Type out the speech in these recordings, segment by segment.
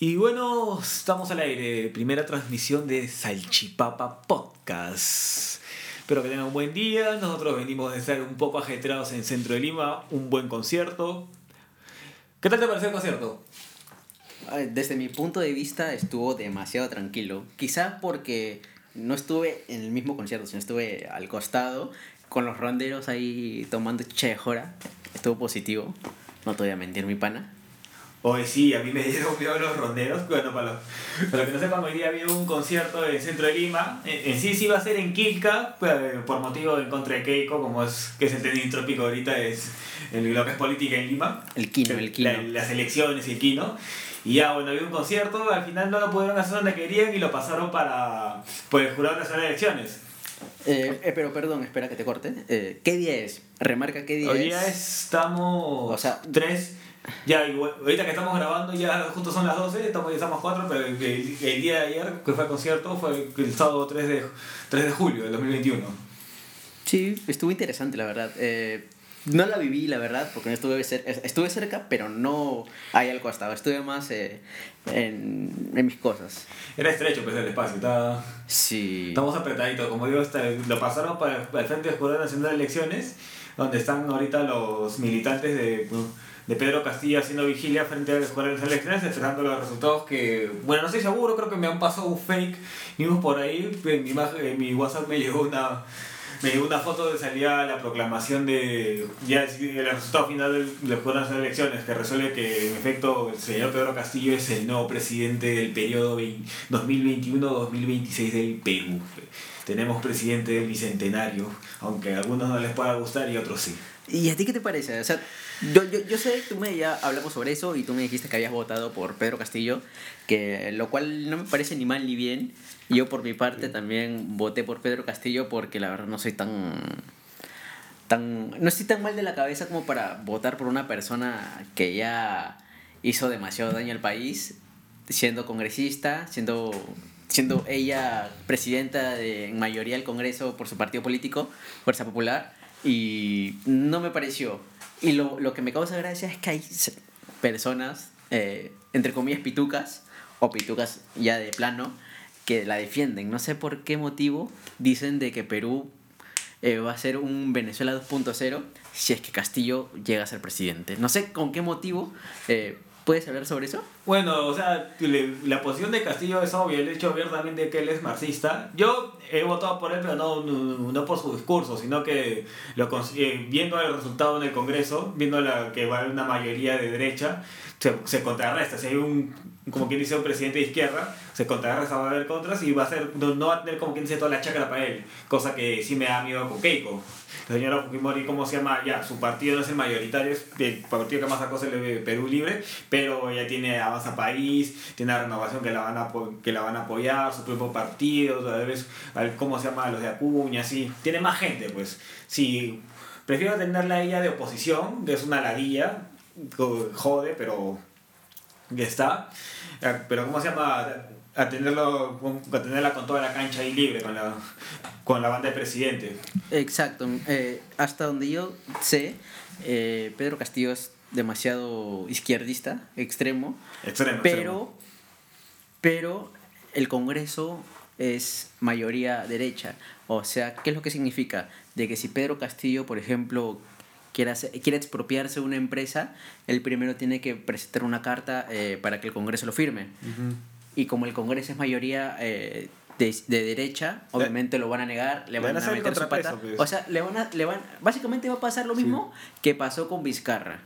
Y bueno, estamos al aire, primera transmisión de Salchipapa Podcast. Espero que tengan un buen día. Nosotros venimos de estar un poco ajetreados en Centro de Lima, un buen concierto. ¿Qué tal te pareció el concierto? Desde mi punto de vista estuvo demasiado tranquilo. Quizá porque no estuve en el mismo concierto, sino estuve al costado con los ronderos ahí tomando chejora. Estuvo positivo. No te voy a mentir, mi pana. Hoy sí, a mí me dieron miedo los ronderos. Bueno, para los, para que no sepan, hoy día había un concierto en el centro de Lima. En, sí sí iba a ser en Quilca, pues, por motivo de en contra de Keiko, como es que es el tenis trópico ahorita, es el, lo que es política en Lima. El Quino, el Quino. las elecciones, el Quino. Y ya, bueno, había un concierto, al final no lo pudieron hacer donde querían y lo pasaron para pues, el jurado nacional de elecciones. Eh, eh, pero perdón, espera que te corte. Eh, ¿Qué día es? Remarca qué día Hoy es. día estamos. O sea, tres ya, ahorita que estamos grabando, ya justo son las 12, estamos, ya estamos 4, pero el, día de ayer, que fue el concierto, fue el sábado 3 de, 3 de julio del 2021. Sí, estuvo interesante, la verdad. Eh, no la viví, la verdad, porque no estuve, cerca, estuve cerca, pero no ahí al costado. Estuve más eh, en, en, mis cosas. Era estrecho, pues, el espacio. Estaba, sí. Estamos apretaditos. Como digo, lo pasaron para, el Frente de Nacional de Elecciones, donde están ahorita los militantes de de Pedro Castillo haciendo vigilia frente a las elecciones, esperando los resultados que, bueno, no estoy seguro, creo que me han pasado un fake news por ahí, en mi, en mi WhatsApp me llegó una me llegó una foto de salía la proclamación de ya el resultado final de las elecciones que resuelve que en efecto el señor Pedro Castillo es el nuevo presidente del periodo 2021-2026 del Perú. Tenemos presidente del bicentenario, aunque a algunos no les pueda gustar y a otros sí. ¿Y a ti qué te parece? O sea, yo, yo, yo sé, tú me ya hablamos sobre eso y tú me dijiste que habías votado por Pedro Castillo, que lo cual no me parece ni mal ni bien. Yo por mi parte también voté por Pedro Castillo porque la verdad no soy tan tan no estoy tan mal de la cabeza como para votar por una persona que ya hizo demasiado daño al país siendo congresista, siendo siendo ella presidenta de en mayoría del Congreso por su partido político, Fuerza Popular y no me pareció. Y lo, lo que me causa gracia es que hay personas, eh, entre comillas, pitucas, o pitucas ya de plano, que la defienden. No sé por qué motivo dicen de que Perú eh, va a ser un Venezuela 2.0 si es que Castillo llega a ser presidente. No sé con qué motivo, eh, ¿Puedes hablar sobre eso? Bueno, o sea, la posición de Castillo es obvia, el hecho abiertamente que él es marxista. Yo he votado por él, pero no, no, por su discurso, sino que lo, eh, viendo el resultado en el Congreso, viendo la, que va a haber una mayoría de derecha, se, se contrarresta. Si hay un, como quien dice, un presidente de izquierda, se contrarresta, va a haber contras y va a ser, no, va a tener como quien dice toda la chacra para él, cosa que sí me da miedo con Keiko la señora Fujimori, ¿cómo se llama? Ya, su partido no es el mayoritario, es el partido que más sacó es el Perú Libre, pero ella tiene Avanza País, tiene la renovación que la van a, que la van a apoyar, su propio partido, ¿cómo se llama? Los de Acuña, sí. Tiene más gente, pues. Sí, prefiero tenerla a ella de oposición, que es una ladilla, jode, pero ya está. Pero ¿cómo se llama? atenderlo, atenderla con toda la cancha ahí libre, con la, con la banda de presidente. Exacto. Eh, hasta donde yo sé, eh, Pedro Castillo es demasiado izquierdista, extremo. Extremo. Pero, pero el Congreso es mayoría derecha. O sea, ¿qué es lo que significa? De que si Pedro Castillo, por ejemplo, quiere, quiere expropiarse una empresa, él primero tiene que presentar una carta eh, para que el Congreso lo firme y como el Congreso es mayoría eh, de, de, derecha, obviamente lo van a negar, le van, a, meter su pata. Pues. O sea, le van a, le van, básicamente va a pasar lo mismo que pasó con Vizcarra.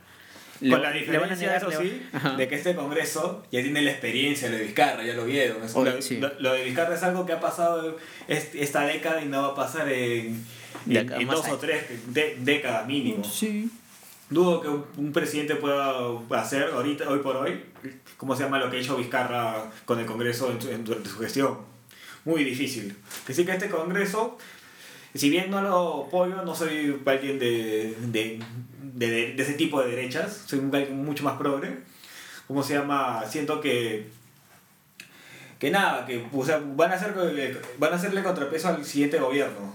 Con la diferencia, eso sí, de que este Congreso ya tiene la experiencia lo de Vizcarra, ya lo vieron. lo, de Vizcarra es algo que ha pasado esta década y no va a pasar en, en, dos o tres décadas mínimo. Sí. Dudo que un, presidente pueda hacer ahorita, hoy por hoy, ¿cómo se llama lo que ha hecho Vizcarra con el Congreso en, durante su gestión? Muy difícil. Que sí que este Congreso, si bien no lo apoyo, no soy alguien de, de, de, ese tipo de derechas, soy un mucho más progre. ¿Cómo se llama? Siento que que nada, que o sea, van a hacer van a hacerle contrapeso al siguiente gobierno.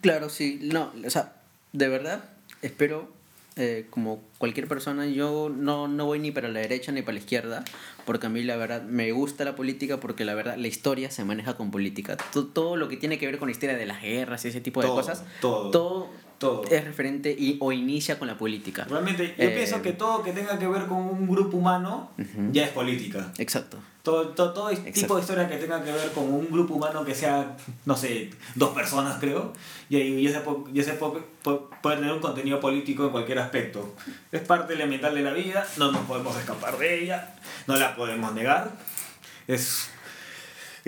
Claro, sí, no, o sea, de verdad espero eh, como cualquier persona, yo no, no voy ni para la derecha ni para la izquierda, porque a mí la verdad me gusta la política, porque la verdad la historia se maneja con política. Todo, todo lo que tiene que ver con la historia de las guerras y ese tipo de Todo, cosas, todo. todo, Todo. es referente y, o inicia con la política. Realmente, yo Eh, pienso que todo que tenga que ver con un grupo humano Ujú. ya es política. Exacto. Todo, todo, todo Exacto. tipo de historia que tenga que ver con un grupo humano que sea, no sé, dos personas creo, y, y ese, po- y ese po- po- puede tener un contenido político en cualquier aspecto. Es parte elemental de la vida, no nos podemos escapar de ella, no la podemos negar. Es,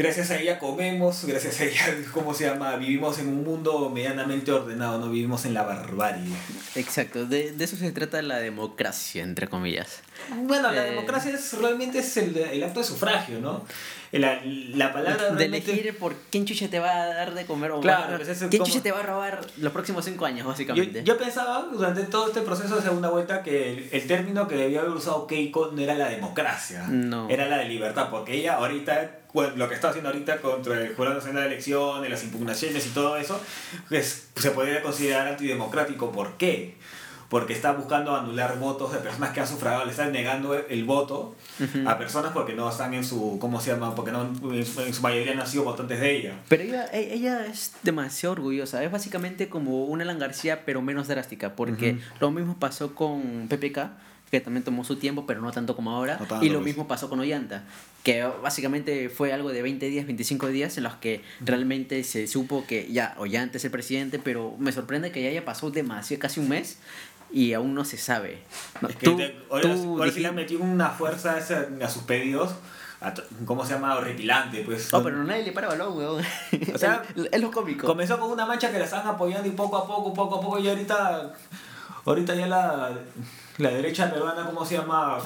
gracias a ella comemos, gracias a ella, ¿cómo se llama? Vivimos en un mundo medianamente ordenado, no vivimos en la barbarie. Exacto. De, de eso se trata la democracia, entre comillas. Bueno, la Eh, democracia es, realmente es el, el acto de sufragio, ¿no? La, la palabra de realmente... elegir por quién chucha te va a dar de comer o Claro, pues quién como- chucha te va a robar los próximos cinco años, Yo, básicamente. yo pensaba durante todo este proceso de segunda vuelta que el, el término que debía haber usado Keiko no era la democracia, No. era la de libertad, porque ella ahorita, bueno, lo que está haciendo ahorita contra el Jurado Nacional de Elecciones, las impugnaciones y todo eso, pues, se podría considerar antidemocrático. ¿Por qué? Porque está buscando anular votos de personas que han sufragado, le están negando el voto Ujú. a personas porque no están en su, ¿cómo se llama? Porque no, en su, mayoría no han sido votantes de ella. Pero ella, e- ella es demasiado orgullosa. Es básicamente como una Alan García, pero menos drástica. Porque Ujú. lo mismo pasó con PPK, que también tomó su tiempo, pero no tanto como ahora. No tanto, y lo pues. mismo pasó con Ollanta, que básicamente fue algo de 20 días, 25 días, en los que realmente se supo que ya Ollanta es el presidente, pero me sorprende que ya haya pasado demasiado, casi un mes. Y aún no se sabe. No, Es que tú- te- ahora, tú ahora sí le han metido una fuerza a, esa- a sus pedidos, a ¿cómo se llama? Horripilante, pues. Oh, pero nadie le para balón, weón. O sea, es, es lo cómico. Comenzó con una mancha que la están apoyando y poco a poco, poco a poco, y ahorita, ahorita ya la, la derecha peruana, ¿cómo se llama?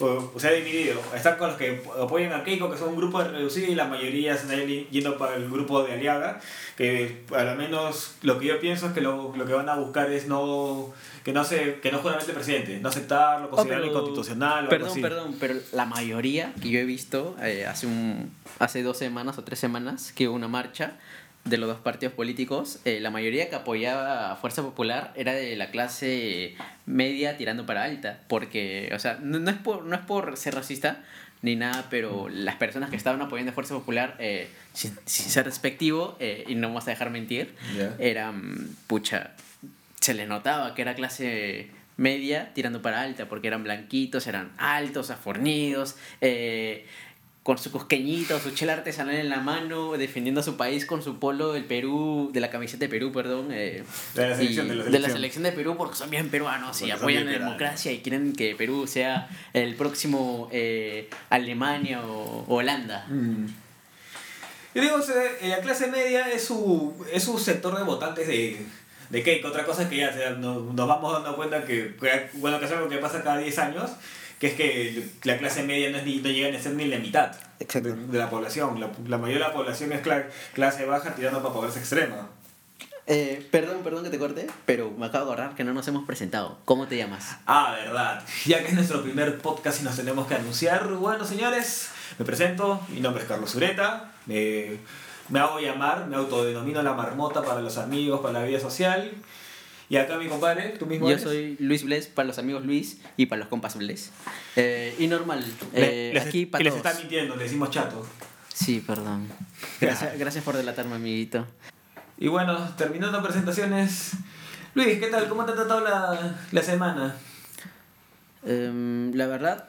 O, o sea, dividido. Están con los que apoyan a Keiko, que son un grupo reducido, y la mayoría se están yendo para el grupo de Aliaga, que a lo menos lo que yo pienso es que lo, lo que van a buscar es no que no se que no juramente presidente, no aceptarlo, Oh, considerarlo pero- inconstitucional o algo Perdón, así. perdón, pero la mayoría que yo he visto eh, hace un hace dos semanas o tres semanas que hubo una marcha de los dos partidos políticos, eh, la mayoría que apoyaba a Fuerza Popular era de la clase media tirando para alta, porque, o sea, no, no es por no es por ser racista ni nada, pero las personas que estaban apoyando a Fuerza Popular, eh, sin, sin ser despectivo, eh, y no vamos a dejar mentir, eran, pucha, se les notaba que era clase media tirando para alta, porque eran blanquitos, eran altos, afornidos, eh, con su cosqueñito, su chela artesanal en la mano, defendiendo a su país con su polo del Perú, de la camiseta de Perú, perdón. eh, De la selección, de la de la selección. de Perú, porque son bien peruanos y Porque apoyan la peruanos. democracia y quieren que Perú sea el próximo eh, Alemania o Holanda. Mm. Yo digo, eh, la clase media es su, es su sector de votantes de, de Keiko. Otra cosa es que ya o sea, no- nos vamos dando cuenta que, que- bueno, que es algo que pasa cada 10 años, que es que la clase media no, es ni, no llega a ser ni la mitad de, de la población. La, la mayoría de la población es cla- clase baja tirando para pobreza extrema. Eh, perdón, perdón que te corte, pero me acabo de acordar que no nos hemos presentado. ¿Cómo te llamas? Ah, verdad. Ya que es nuestro primer podcast y nos tenemos que anunciar. Bueno, señores, me presento. Mi nombre es Carlos Ureta. Me, me hago llamar, me autodenomino la marmota para los amigos, para la vida social. Y acá mi compadre, tú mismo Yo eres? soy Luis Bles para los amigos Luis y para los compas Bles. Eh, y normal, eh, les, aquí para les todos. está mintiendo, le decimos chato. Sí, perdón. Gracias, gracias por delatarme, amiguito. Y bueno, terminando presentaciones. Luis, ¿qué tal? ¿Cómo te ha tratado la, la semana? Em, la verdad,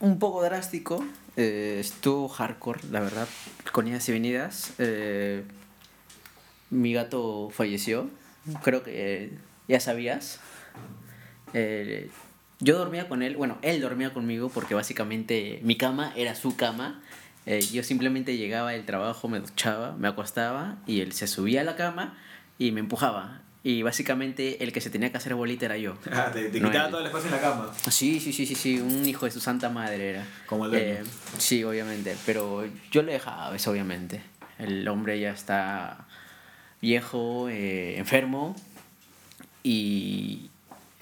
un poco drástico. eh, estuvo hardcore, la verdad, con idas y venidas. Eh, mi gato falleció. Creo que eh, ya sabías. Eh, yo dormía con él, bueno, él dormía conmigo porque básicamente mi cama era su cama. Eh, yo simplemente llegaba del trabajo, me duchaba, me acostaba y él se subía a la cama y me empujaba. Y básicamente el que se tenía que hacer bolita era yo. Ah, te, te No, quitaba él. todo el espacio en la cama. Sí, sí, sí, sí, sí, un hijo de su santa madre era. Como el. Eh, sí, obviamente, pero yo le dejaba eso, obviamente. El hombre ya está viejo, eh, enfermo, y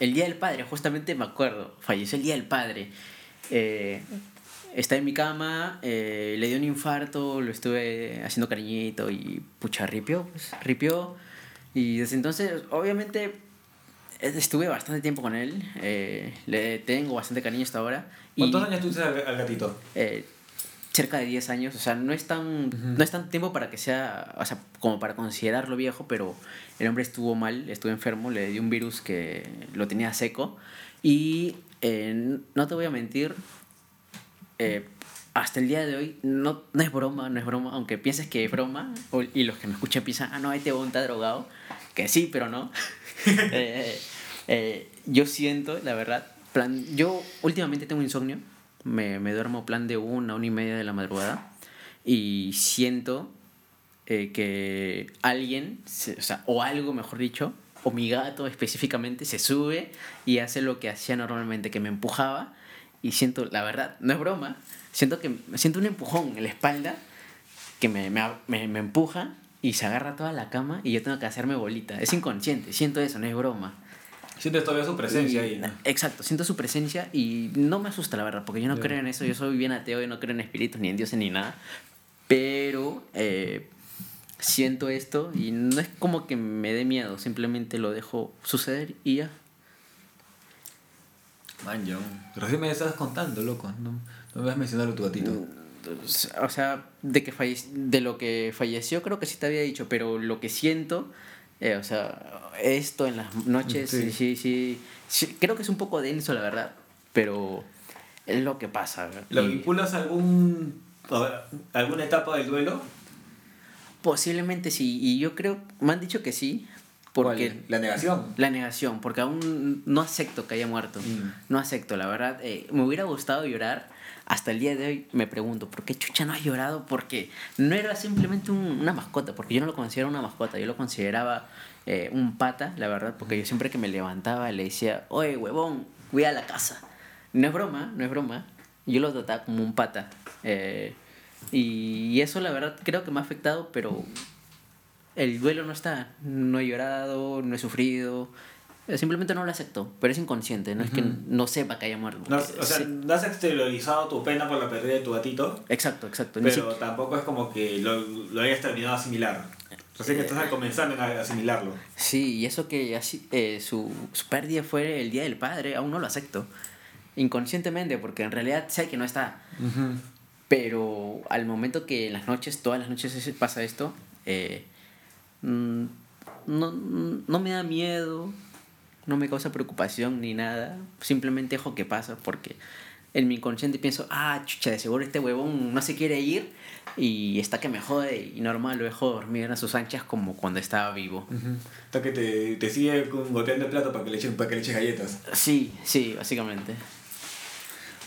el Día del Padre, justamente me acuerdo, falleció el Día del Padre. Eh, está en mi cama, eh, le dio un infarto, lo estuve haciendo cariñito y pucha, ripió, pues, ripió. Y desde entonces, obviamente, Estuve bastante tiempo con él, eh, le tengo bastante cariño hasta ahora. ¿Cuántos años tuviste al, al gatito? Eh, cerca de 10 años, o sea, no es tan no es tanto tiempo para que sea, o sea, como para considerarlo viejo, pero el hombre estuvo mal, estuvo enfermo, le dio un virus que lo tenía seco y eh, no te voy a mentir, eh, hasta el día de hoy no, no es broma, no es broma, aunque pienses que es broma y los que me escuchan piensan, ah, no, este huevón está drogado, que sí, pero no. Eh, yo siento, la verdad, plan, yo últimamente tengo insomnio me, me duermo plan de una, una y media de la madrugada y siento eh, que alguien, o, o algo mejor dicho, o mi gato específicamente, se sube y hace lo que hacía normalmente, que me empujaba y siento, la verdad, no es broma, siento que siento un empujón en la espalda que me, me, me, me empuja y se agarra toda la cama y yo tengo que hacerme bolita. Es inconsciente, siento eso, no es broma. Sientes todavía su presencia ahí. ¿no? Exacto, siento su presencia y no me asusta, la verdad, porque yo no creo en eso. Yo soy bien ateo y no creo en espíritus, ni en dioses, ni nada. Pero eh, siento esto y no es como que me dé miedo, simplemente lo dejo suceder y ya. Man, yo. Recién me estás contando, loco. No, no me vas a mencionar a tu gatito. Mm, o sea, de, que falle de lo que falleció, creo que sí te había dicho, pero lo que siento eh, o sea, esto en las noches, sí. Sí, sí, Creo que es un poco denso, la verdad, pero es lo que pasa. ¿Lo vinculas a algún, alguna etapa del duelo? Posiblemente sí, y yo creo, me han dicho que sí. Porque la negación. La negación, porque aún no acepto que haya muerto. Mm. No acepto, la verdad. Eh, me hubiera gustado llorar, hasta el día de hoy me pregunto, ¿por qué Chucha no ha llorado? Porque no era simplemente una mascota, porque yo no lo consideraba una mascota, yo lo consideraba eh, un pata, la verdad, porque yo siempre que me levantaba le decía, oye, huevón, cuida la casa. No es broma, no es broma. Yo lo trataba como un pata. Eh, y eso, la verdad, creo que me ha afectado, pero el duelo no está. No he llorado, no he sufrido. Simplemente no lo acepto, pero es inconsciente, no es que no sepa que haya muerto. No, o sea, no has exteriorizado tu pena por la pérdida de tu gatito. Exacto, exacto. Pero tampoco es como que lo, lo hayas terminado de asimilar. O sea que estás comenzando a asimilarlo. Sí, y eso que así, eh, su, su pérdida fue el Día del Padre, aún no lo acepto. Inconscientemente, porque en realidad sé que no está. Pero al momento que en las noches, todas las noches pasa esto, eh, no, no me da miedo, no me causa preocupación ni nada. Simplemente dejo que pasa porque en mi inconsciente pienso, ah, chucha, de seguro este huevón no se quiere ir y está que me jode y normal lo dejo dormir a sus anchas como cuando estaba vivo. Está que te, te sigue goteando el plato para que le eches, para que le eches galletas. Sí, sí, básicamente.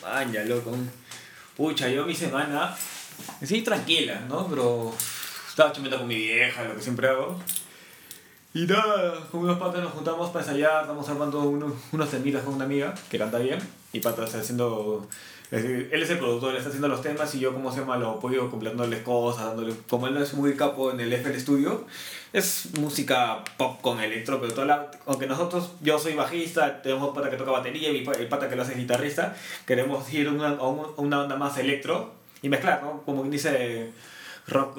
Vaya, loco. Pucha, yo mi semana, sí, tranquila, ¿no? Pero estaba chumeando con mi vieja, lo que siempre hago. Y nada, con unos patas nos juntamos para ensayar, estamos armando unos, unos temitas con una amiga que canta bien. Y Pata está haciendo. Él es el productor, está haciendo los temas y yo, como se llama, lo apoyo completándoles cosas, dándole. Como él no es muy capo en el FL Studio, es música pop con electro, pero toda la, aunque nosotros, yo soy bajista, tenemos pata que toca batería y el pata que lo hace guitarrista, queremos ir a una, a una onda más electro y mezclar, ¿no? Como dice rock,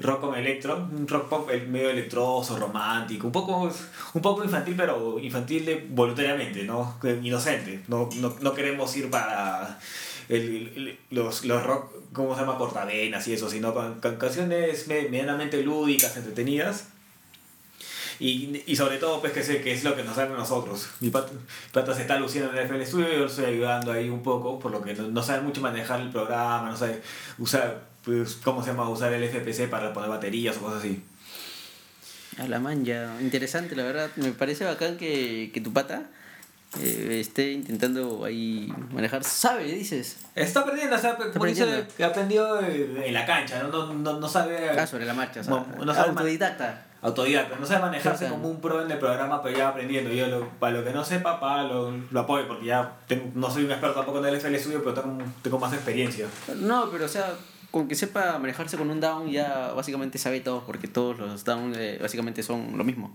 rock con electro, un rock pop medio electroso, romántico, un poco, un poco infantil, pero infantil voluntariamente, ¿no? Inocente. No, no, no queremos ir para el, los, los rock, ¿cómo se llama? Cortavenas y eso, sino con, canciones medianamente lúdicas, entretenidas. Y, y, sobre todo, pues, que, sé, que es lo que nos sale a nosotros. Mi pata, se está luciendo en el FL Studio yo lo estoy ayudando ahí un poco, por lo que no, no sabe mucho manejar el programa, no sabe usar pues, ¿cómo se llama? Usar el FPC para poner baterías o cosas así. A la manja, interesante, la verdad. Me parece bacán que, que tu pata eh, esté intentando ahí manejar. ¿Sabe, dices? Está aprendiendo, o sea, como dice que aprendió en la cancha, no, no, no sabe. Ah, sobre la marcha, o sea, no, sabe autodidacta. Autodidacta, no sabe manejarse como un pro en el programa, pero ya aprendiendo. Yo, lo, para lo que no sepa, para lo, lo apoyo, porque ya no soy un experto tampoco en el FL Studio, pero tengo, tengo más experiencia. No, pero o sea, con que sepa manejarse con un down ya básicamente sabe todo, porque todos los down eh, básicamente son lo mismo.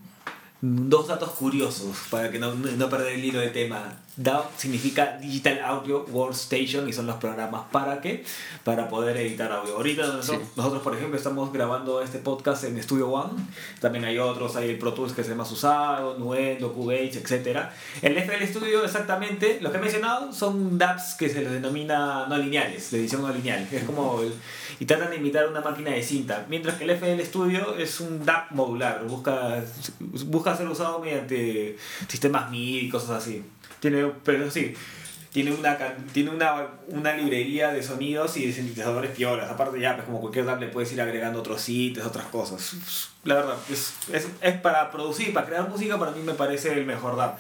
Dos datos curiosos para que no, no perder el hilo de tema. DAW significa Digital Audio Workstation y son los programas para qué? Para poder editar audio. Ahorita nosotros, Sí. nosotros, por ejemplo, estamos grabando este podcast en Studio One. También hay otros, hay el Pro Tools que es el más usado, Nuendo, Cubase, etc. El FL Studio, exactamente, los que he mencionado son DAWs que se les denomina no lineales, de edición no lineal. Es como el- y tratan de imitar una máquina de cinta. Mientras que el FL Studio es un DAW modular, busca, busca ser usado mediante sistemas MIDI y cosas así. Tiene, pero sí, tiene una, tiene una, una librería de sonidos y de sintetizadores piolas. Aparte ya, pues como cualquier DAW le puedes ir agregando otros sitios, otras cosas. La verdad, es, es, es para producir, para crear música, para mí me parece el mejor DAW.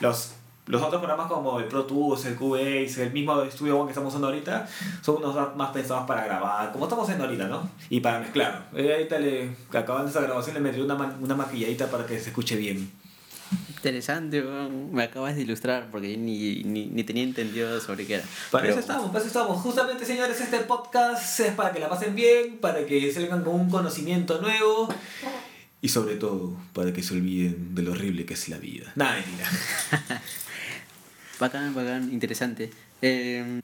Los, los otros programas como el Pro Tools, el Cubase, el mismo Studio One que estamos usando ahorita, son unos más pensados para grabar, como estamos haciendo ahorita, ¿no? Y para mezclar. Eh, ahorita le, acabando esa grabación le metí una, una maquilladita para que se escuche bien. Interesante, me acabas de ilustrar porque yo ni, ni, ni tenía entendido sobre qué era. Para Pero- eso estamos, para eso estamos. Justamente, señores, este podcast es para que la pasen bien, para que salgan con un conocimiento nuevo y sobre todo para que se olviden de lo horrible que es la vida. Nada, mentira. Bacán, bacán, interesante. Eh,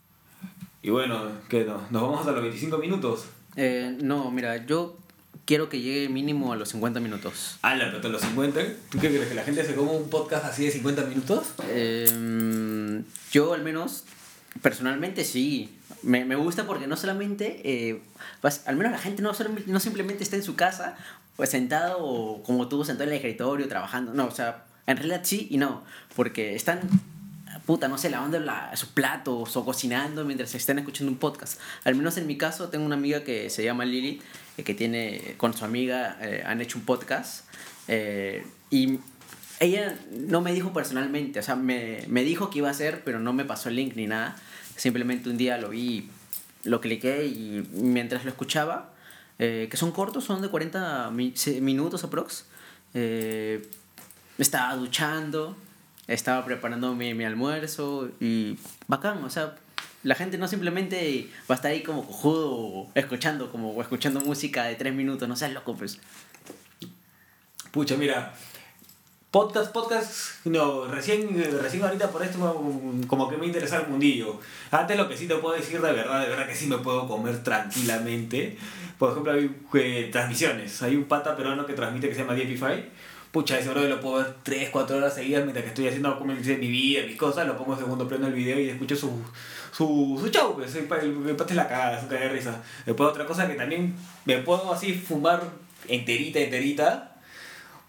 Y bueno, ¿qué no? ¿Nos vamos hasta los 25 minutos? eh, no, mira, yo quiero que llegue mínimo a los 50 minutos. Ala, pero hasta los 50. ¿Tú qué crees? ¿Que la gente se come un podcast así de 50 minutos? Eh, yo al menos, personalmente sí. Me, me gusta porque no solamente, eh, vas- al menos la gente no, no simplemente está en su casa, pues sentado o como tú sentado en el escritorio trabajando. No, o sea, en realidad sí y no. Porque están, puta, no sé, lavando la- sus platos o cocinando mientras están escuchando un podcast. Al menos en mi caso, tengo una amiga que se llama Lili, eh, que tiene, con su amiga, eh, han hecho un podcast. eh, y ella no me dijo personalmente, o sea, me, me dijo que iba a hacer, pero no me pasó el link ni nada. Simplemente un día lo vi, lo cliqué y mientras lo escuchaba, eh, que son cortos, son de 40 mi- se- minutos aprox, eh, estaba duchando, estaba preparando mi, mi almuerzo y bacán, o sea, la gente no simplemente va a estar ahí como cojudo escuchando, como o escuchando música de 3 minutos, no seas loco, pues. Pucha, mira. Podcast, podcast, no, recién, recién ahorita por esto como- que me interesa el mundillo. Antes lo que sí te puedo decir de verdad, de verdad que sí me puedo comer tranquilamente. Por ejemplo, hay eh, transmisiones. Hay un pata peruano que transmite que se llama DFI. Pucha, ese bro lo puedo ver 3, 4 horas seguidas mientras que estoy haciendo como dice, mi vida, mis cosas. Lo pongo en segundo plano el video y escucho su, su, su show. Pues, el, el, es la cara, su cara de risa. Después otra cosa que también me puedo así fumar enterita, enterita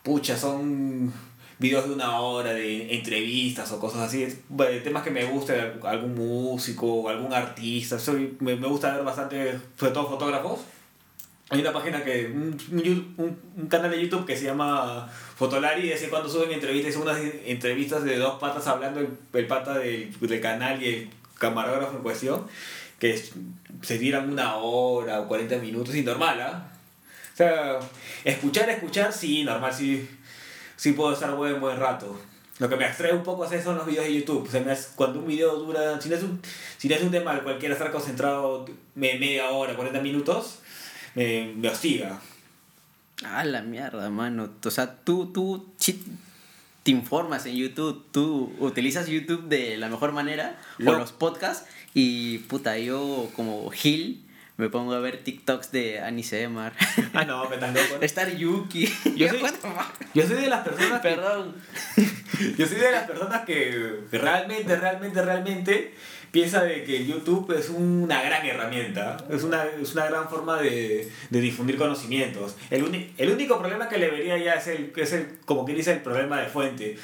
pucha, son videos de una hora de entrevistas o cosas así, bueno, temas que me gusta, algún músico algún artista, soy, me, me gusta ver bastante, sobre todo fotógrafos. Hay una página que, un, un canal de YouTube que se llama Fotolari, y de vez cuando suben entrevistas, son unas entrevistas de dos patas hablando, el, pata del, del canal y el camarógrafo en cuestión, que se tiran una hora o 40 minutos, y normal, ¿ah? O sea, escuchar, escuchar, sí, normal, sí, sí puedo estar buen, buen rato. Lo que me abstrae un poco son los videos de YouTube. O sea, cuando un video dura, si no es un, si no es un tema al cual quiera estar concentrado me- media hora, 40 minutos, me, me hostiga. A la mierda, mano. O sea, tú, tú te informas en YouTube, tú utilizas YouTube de la mejor manera, Lo- o los podcasts, y puta, yo como Gil me pongo a ver TikToks de Anise Emar. Ah, no, me estás loco. Estar Yuki. Yo soy, yo soy de las personas que, Perdón. yo soy de las personas que realmente, realmente, realmente piensa de que YouTube es una gran herramienta, es una, es una gran forma de, de difundir conocimientos. El, uni- el único problema que le vería ya es el, es el, como que dice, el problema de fuente.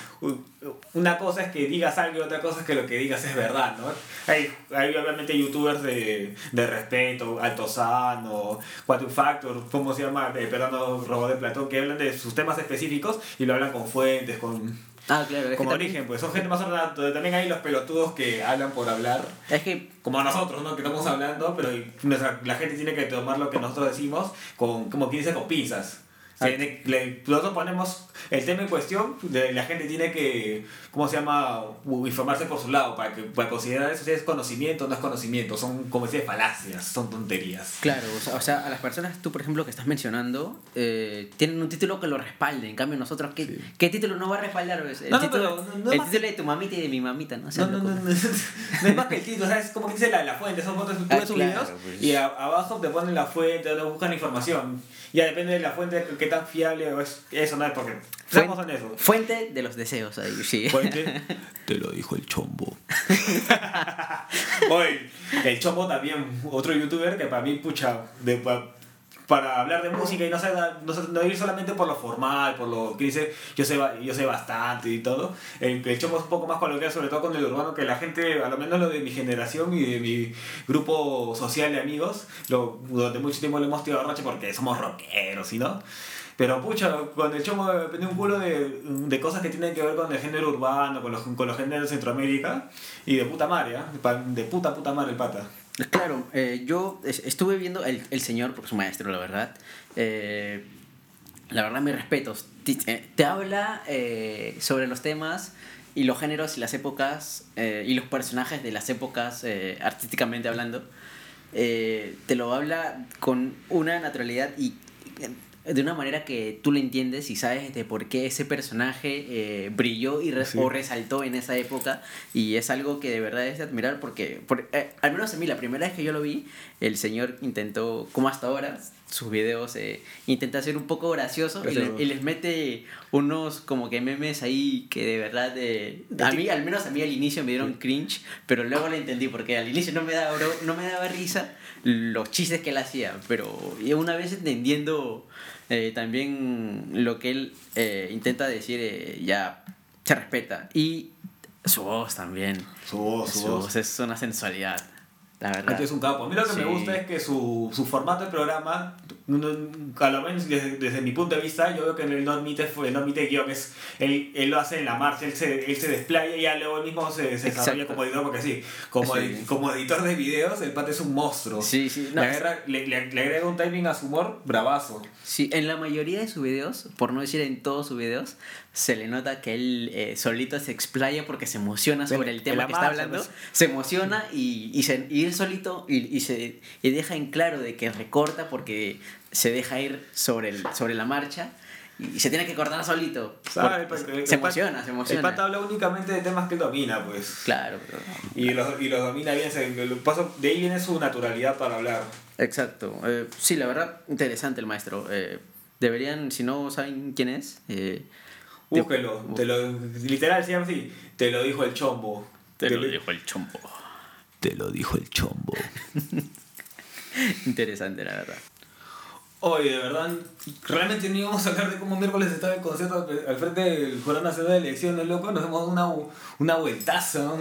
Una cosa es que digas algo y otra cosa es que lo que digas es verdad, ¿no? Hay, hay obviamente youtubers de, de respeto, Altozano, Quantum Factor, ¿cómo se llama? Eh, Robot de Platón, que hablan de sus temas específicos y lo hablan con fuentes, con, Ah, claro, es que, como también, origen, pues son gente más ordenada. También hay los pelotudos que hablan por hablar, es que como nosotros, ¿no? Que estamos hablando, pero nuestra- la gente tiene que tomar lo que nosotros decimos con, como quien dice, con pinzas. Le- le- nosotros ponemos el tema en cuestión, la gente tiene que, ¿cómo se llama?, informarse por su lado, para, que, para considerar eso si es conocimiento o no es conocimiento, son como decía falacias, son tonterías. Claro, o sea, o sea, a las personas, tú por ejemplo, que estás mencionando, eh, tienen un título que lo respalde. En cambio, nosotros, ¿qué, Sí. ¿qué título no va a respaldar? El, No, no, título, pero no- el título de tu mamita y de mi mamita, ¿no? O sea, No, no, no, es más que el título, ¿sabes? Como que dice la, la fuente, son fotos, tú Ah, ves claro, videos pues. y a- abajo te ponen la fuente, donde buscan información. Ya depende de la fuente, qué tan fiable o es eso, no es porque estamos en eso. Fuente de los deseos ahí, sí. Fuente, te lo dijo el chombo. Oye, el chombo también, otro youtuber que para mí, pucha, de, pa- para hablar de música y no, sé, no, no ir solamente por lo formal, por lo que dice, yo sé, yo sé bastante y todo. El, el chombo es un poco más coloquial, sobre todo con el urbano, que la gente, a lo menos lo de mi generación y de mi grupo social de amigos, lo, durante mucho tiempo le hemos tirado roche porque somos rockeros, ¿y no? Pero pucha, con el chomo depende un culo de, de cosas que tienen que ver con el género urbano, con los, con los géneros de Centroamérica, y de puta madre. Pa- De puta puta madre el pata. Claro, eh, yo es- estuve viendo el, el señor, porque es maestro, la verdad. Eh, la verdad, mis respetos. Te, eh, te habla eh, sobre los temas y los géneros y las épocas eh, y los personajes de las épocas, eh, artísticamente hablando. Eh, te lo habla con una naturalidad y eh, de una manera que tú le entiendes y sabes de por qué ese personaje eh, brilló y Sí. o resaltó en esa época y es algo que de verdad es de admirar porque, por- eh, al menos a mí la primera vez que yo lo vi el señor intentó como hasta ahora sus videos eh, intenta ser un poco gracioso y, le- Gracioso. y les mete unos como que memes ahí que de verdad eh, a mí al menos a mí al inicio me dieron cringe pero luego lo entendí porque al inicio no me daba no me daba risa los chistes que él hacía pero una vez entendiendo eh, también lo que él eh, intenta decir eh, ya se respeta y su voz también Su voz, su, su voz. voz es una sensualidad la verdad Este es un capo. A mí lo que me gusta es que su, su formato de programa, no- a lo menos desde, desde mi punto de vista, yo veo que en el no admite, fue- no admite guiones. Él, él lo hace en la marcha, él se, él se desplaya y ya luego él mismo se, se desarrolla como editor, porque sí, como, como editor de videos, el pata es un monstruo. Sí, sí, no, le, agarra- le, le- le agrega un timing a su humor bravazo. Sí, en la mayoría de sus videos, por no decir en todos sus videos, se le nota que él eh, solito se explaya porque se emociona sobre el tema que está hablando, pues. se emociona y, y, se, y él solito y, y se y deja en claro de que recorta porque se deja ir sobre, el, sobre la marcha y se tiene que cortar solito. El- se pata- emociona, se emociona. El pata habla únicamente de temas que él domina, pues. Claro, pero- Y los, y los domina bien, se- lo paso- de ahí viene su naturalidad para hablar. exacto. Eh, sí, la verdad, interesante el maestro. Eh, deberían, si no saben quién es, eh, Búsquelo, te lo, literal se llama así, te lo dijo el chombo. te lo dijo el chombo. Te lo dijo el chombo. Interesante, la verdad. Oye, de verdad, realmente no íbamos a hablar de cómo miércoles estaba el concierto al- frente del Jurado Nacional de Elecciones, loco, nos hemos dado una, una vueltaza.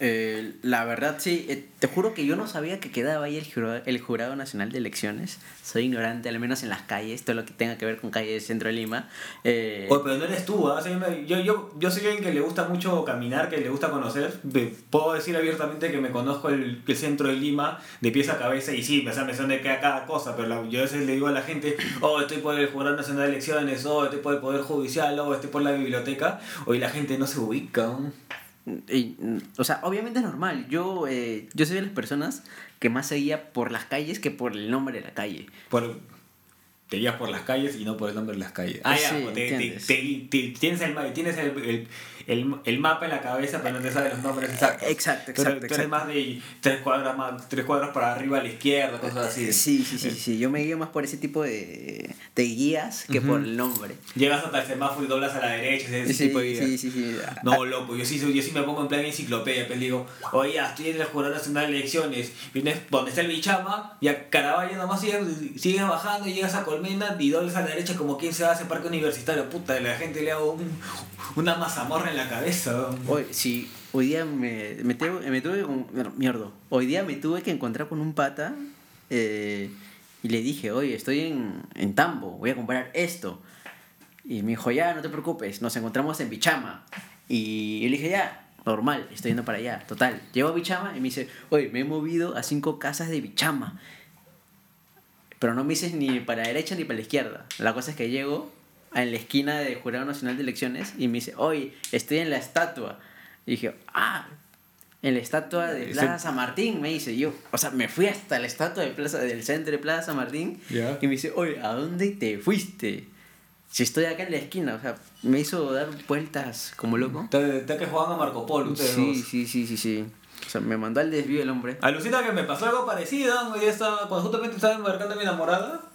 Eh, la verdad, sí. eh, te juro que yo no sabía que quedaba ahí el jurado, el jurado Nacional de Elecciones. Soy ignorante, al menos en las calles, todo lo que tenga que ver con calles del centro de Lima. Eh, Oye, pero no eres tú, ¿ah? O yo, yo, yo, soy alguien que le gusta mucho caminar, que le gusta conocer. Puedo decir abiertamente que me conozco el, el centro de Lima de pies a cabeza y sí, o sea, me son cada, cada cosa, pero yo a veces le digo a la gente, oh, estoy por el Jurado Nacional de Elecciones, oh, estoy por el Poder Judicial, oh, estoy por la biblioteca. Hoy la gente no se ubica. Y, o sea, obviamente es normal. Yo, eh, yo soy de las personas que más seguía por las calles que por el nombre de la calle. Por, te guías por las calles y no por el nombre de las calles. Ah, ya, Sí, te- te- entiendes. te- te- tienes, el, tienes el, el, el, el mapa en la cabeza, pero no te sabes los nombres exactos. Exacto, Tú eres- exacto, Tú eres exacto. más de tres cuadras, más, tres cuadras para arriba a la izquierda, cosas así. Eh, Sí, sí, sí, sí. Yo me guío más por ese tipo de, de guías que Ujú. por el nombre. Llegas hasta el semáforo y doblas a la derecha, ese Sí, tipo de guía. sí, sí, sí. No, loco, yo sí, yo sí me pongo en plan enciclopedia, pero digo, oye, estoy en el Jurado Nacional de Elecciones, vienes donde está el Bichama, y a Caravaggio nomás sigues, sigues bajando, llegas a Colmena y dobles a la derecha como quien se va a ese parque universitario, puta, y la gente le hago un- una mazamorra en la cabeza. Hoy, sí, hoy día me, me, me tuve que... Hoy día me tuve que encontrar con un pata eh, y le dije, oye, estoy en, en Tambo, voy a comprar esto. Y me dijo, ya, no te preocupes, nos encontramos en Bichama. Y yo le dije, ya, normal, estoy yendo para allá. Total, llego a Bichama y me dice, oye, me he movido a cinco casas de Bichama. pero no me dices ni para la derecha ni para la izquierda. La cosa es que llego en la esquina del Jurado Nacional de Elecciones y me dice, oye, estoy en la estatua. Y dije, ah, en la estatua de Plaza San Martín, me dice yo. O sea, me fui hasta la estatua de Plaza, del centro de Plaza San Martín y me dice, oye, ¿a dónde te fuiste? Si estoy acá en la esquina, o sea, me hizo dar vueltas como loco. Te, te que jugaban a Marco Polo, Sí, sí, sí, sí, sí. O sea, me mandó al desvío el hombre. Alucina que me pasó algo parecido. Yo estaba, cuando justamente estaba embarcando a mi enamorada,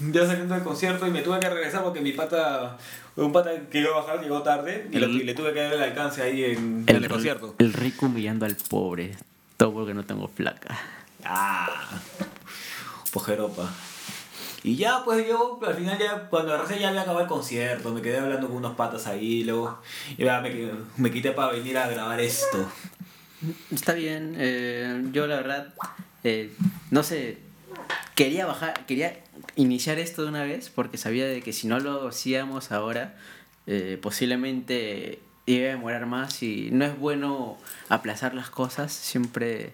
ya saliendo del concierto y me tuve que regresar porque mi pata, un pata que iba a bajar llegó tarde y, lo- y le tuve que dar el alcance ahí en, en el, concierto. el rico humillando al pobre. Todo porque no tengo placa. Ah, pojeropa. Y ya, pues yo, al final ya, cuando recién ya había acabado el concierto, me quedé hablando con unos patas ahí, luego ya me, me quité para venir a grabar esto. Está bien. eh, yo la verdad, eh, no sé, quería bajar, quería iniciar esto de una vez porque sabía de que si no lo hacíamos ahora, eh, posiblemente iba a demorar más y no es bueno aplazar las cosas. Siempre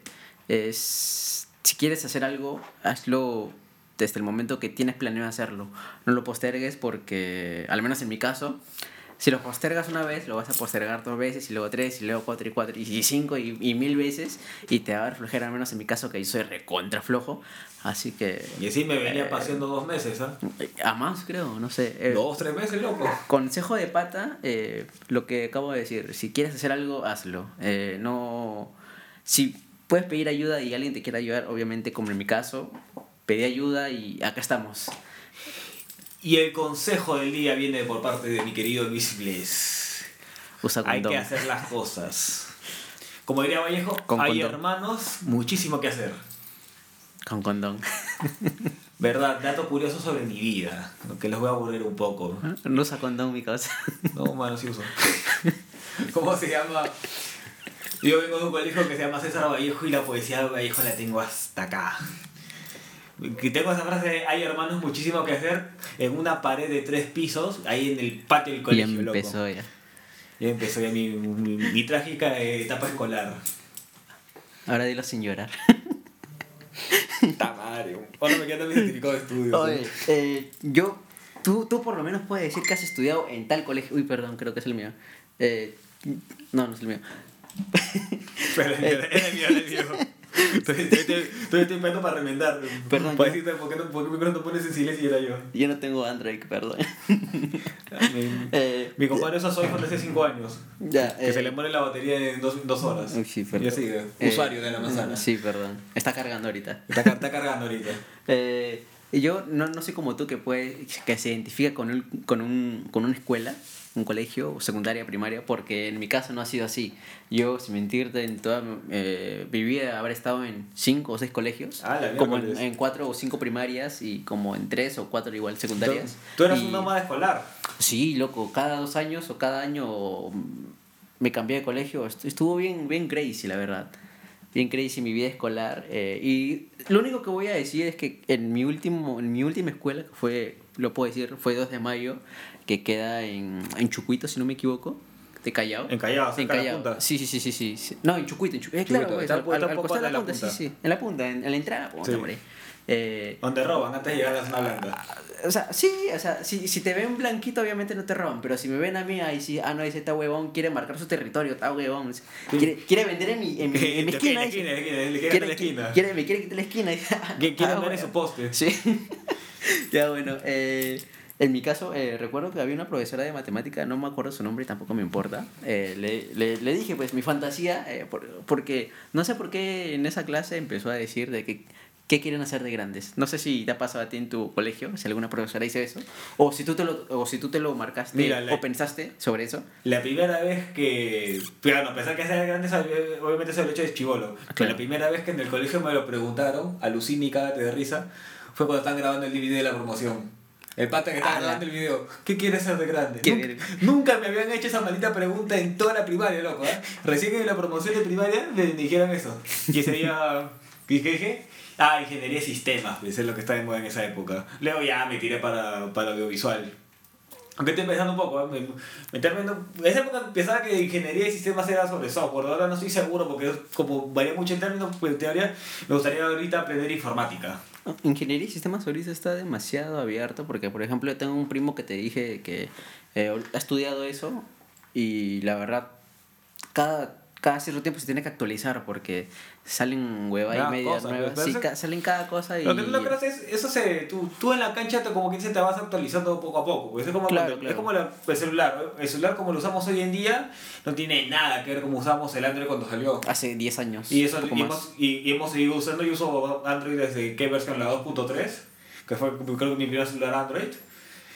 es, si quieres hacer algo, hazlo desde el momento que tienes planeado hacerlo. No lo postergues porque, al menos en mi caso, si lo postergas una vez, lo vas a postergar dos veces, y luego tres, y luego cuatro, y cuatro, y cinco, y, y mil veces, y te va a dar flojera, al menos en mi caso, que yo soy recontra flojo. Así que. Y así me venía Eh, paseando dos meses, ¿ah? A más, creo, no sé. eh, Dos, tres meses, loco. Consejo de pata, eh, lo que acabo de decir, si quieres hacer algo, hazlo. Eh, no, si puedes pedir ayuda y alguien te quiere ayudar, obviamente como en mi caso, pedí ayuda y acá estamos. Y el consejo del día viene por parte de mi querido Luis. Usa Hay que hacer las cosas. Como diría Vallejo, Con hay condón. hermanos, muchísimo que hacer. Con condón. Verdad, dato curioso sobre mi vida, que les voy a aburrir un poco. No usa condón, mi causa. No, mano, sí uso. ¿Cómo se llama? Yo vengo de un colegio que se llama César Vallejo y la poesía de Vallejo la tengo hasta acá. Tengo esa frase de hay hermanos muchísimo que hacer en una pared de tres pisos, ahí en el patio del colegio, loco. empezó ya. Ya empezó ya mi, mi, mi trágica etapa escolar. Ahora dilo sin llorar. Tamario. Ahora me queda mi certificado de estudio. Oye, eh, yo, tú, tú por lo menos puedes decir que has estudiado en tal colegio. Uy, perdón, creo que es el mío. Eh, no, no es el mío. Pero era el mío, era el mío. Estoy, estoy, estoy, esperando para remendar. Perdón, por qué no, por qué no pones en silencio y era yo. Yo no tengo Android, perdón. Mi, Eh, mi compadre usa iPhone hace 5 años. Ya, Que eh, se le muere la batería en dos, dos horas. Uy, sí, y perdón. así, eh, Eh, usuario de la manzana. Sí, perdón. Está cargando ahorita. Está, está cargando ahorita. Eh, y yo no, no soy como tú que puede, que se identifica con, un, con, un, con una escuela, un colegio, secundaria, primaria, porque en mi caso no ha sido así. Yo, sin mentirte, en toda eh, mi vida habré estado en cinco o seis colegios, Ah, la como en, en cuatro o cinco primarias y como en tres o cuatro igual secundarias. Tú, tú eras Y- un nómada escolar. Sí, loco, cada dos años o cada año me cambié de colegio. Est- Estuvo bien, bien crazy, la verdad. Bien crazy mi vida escolar. eh, y lo único que voy a decir es que en mi, último, en mi última escuela, que fue, lo puedo decir, fue 2 de mayo, que queda en, en Chucuito, si no me equivoco, de Callao. En Callao, En de la Callao. punta. Sí, sí, sí, sí, sí. No, en Chucuito, en Chucuito. Eh, claro, Chucuito, pues, está- al, está al- al costado de la la punta, sí, punta. sí. En la punta, en, en la entrada, punta, Sí. hombre. Eh, Donde roban antes de llegar a la zona blanca. o sea, sí, o sea, si, si te ven blanquito, obviamente no te roban, pero si me ven a mí, ahí sí, ah, no, dice, está huevón, quiere marcar su territorio, está huevón. Quiere, quiere vender en mi, en mi, en mi En esquina. esquina, en quiere en la esquina. quiere- me quiere quitar la esquina. ah, quiere ah, andar en bueno. su poste. Sí. ya, bueno, eh, en mi caso, eh, recuerdo que había una profesora de matemática, no me acuerdo su nombre y tampoco me importa. eh, le, le, le dije, pues, mi fantasía, eh, por- porque no sé por qué en esa clase empezó a decir de que qué quieren hacer de grandes. No sé si te ha pasado a ti en tu colegio, si alguna profesora dice eso, o si tú te lo, o si tú te lo marcaste Mira, la- o pensaste sobre eso. La primera vez que. Claro, a pesar que sea grande, sabe- obviamente se lo hecho de chivolo. Pero Claro. la primera vez que en el colegio me lo preguntaron, aluciné y de risa, fue cuando estaban grabando el DVD de la promoción. El pata que estaba Ala. grabando el video. ¿Qué quieres ser de grande? Nunca, me habían hecho esa maldita pregunta en toda la primaria, loco. ¿eh? Recién en la promoción de primaria me dijeron eso. Y ese día. ¿Qué dije? Ah, ingeniería de sistemas, pues es lo que estaba en moda en esa época. Luego ya me tiré para, para audiovisual. Aunque estoy pensando un poco, ¿eh? me, meterme en esa época pensaba que ingeniería de sistemas era sobre software, ahora no estoy seguro porque como varía mucho el término, pues en teoría me gustaría ahorita aprender informática. Ingeniería y sistemas ahorita está demasiado abierto porque, por ejemplo, yo tengo un primo que te dije que eh, ha estudiado eso y la verdad, cada, cada cierto tiempo se tiene que actualizar porque salen hueva y media cosas, nuevas. Sí, ca- salen cada cosa y... Lo que tú crees es, eso se, tú, tú en la cancha te, como que se te vas actualizando poco a poco. pues es como, Claro, cuando- claro. es como la- el celular. El celular como lo usamos hoy en día no tiene nada que ver como usamos el Android cuando salió. Hace 10 años. Y eso y hemos, y, y hemos seguido usando. Yo uso Android desde qué versión, la 2.3, que fue creo que mi primer celular Android.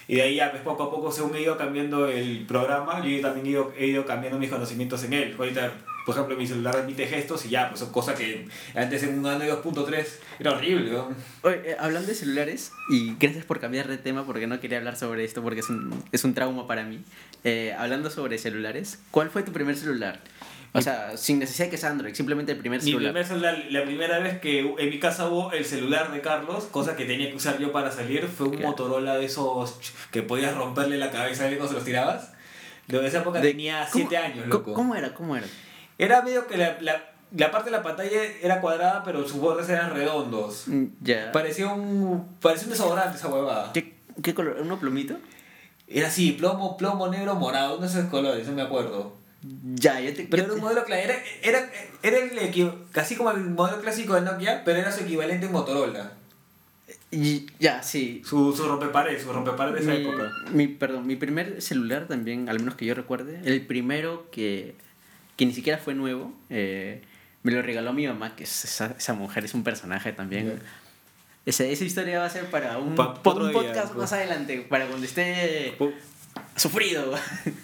Y de ahí ya pues, poco a poco, según he ido cambiando el programa, yo también he ido, he ido cambiando mis conocimientos en él. Ahorita, por ejemplo, mi celular emite gestos y ya, pues son cosas que antes en un Android 2.3 era horrible. ¿no? Oye, eh, hablando de celulares, y gracias por cambiar de tema porque no quería hablar sobre esto porque es un, es un trauma para mí. Eh, hablando sobre celulares, ¿cuál fue tu primer celular? O sea, sin necesidad que sea Android, simplemente el primer Mi celular. primer celular, la primera vez que en mi casa hubo el celular de Carlos, cosa que tenía que usar yo para salir, fue un ¿Qué? Motorola de esos que podías romperle la cabeza cuando se los tirabas. De esa época tenía ¿Cómo- 7 años, ¿cómo- loco. ¿Cómo era? ¿Cómo era? Era medio que la, la, la parte de la pantalla era cuadrada, pero sus bordes eran redondos. Mm, Ya. Parecía un, parecía un desodorante esa huevada. ¿Qué, ¿Qué color? ¿Uno plomito? Era así, plomo, plomo, negro, morado, uno de esos colores, no me acuerdo. Ya, yo te. Pero yo era un modelo claro, era, era, era el casi como el modelo clásico de Nokia, pero era su equivalente en Motorola. y- ya, sí. Su, su rompepared, su rompepared de esa mi, época. mi- perdón, mi primer celular también, al menos que yo recuerde, el primero que, que ni siquiera fue nuevo, eh, me lo regaló mi mamá, que es esa, esa mujer es un personaje también. Ya. Esa, esa historia va a ser para un, Pa- por un día, podcast pues. más adelante, para cuando esté Pu- sufrido.